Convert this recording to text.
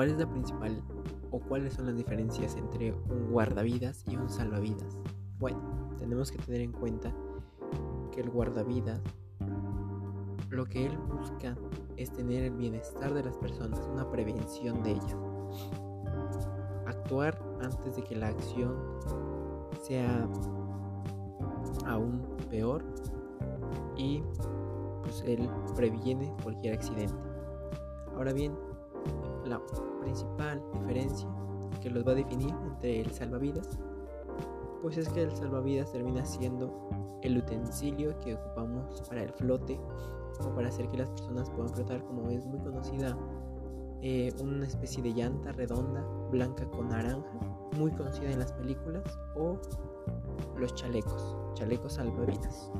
¿cuál es la principal o cuáles son las diferencias entre un guardavidas y un salvavidas? Bueno, tenemos que tener en cuenta que el guardavidas lo que él busca es tener el bienestar de las personas, una prevención de ellas. Actuar antes de que la acción sea aún peor y pues él previene cualquier accidente. Ahora bien, la principal diferencia que los va a definir entre el salvavidas, pues es que el salvavidas termina siendo el utensilio que ocupamos para el flote o para hacer que las personas puedan flotar, como es muy conocida eh, una especie de llanta redonda, blanca con naranja, muy conocida en las películas, o los chalecos, chalecos salvavidas.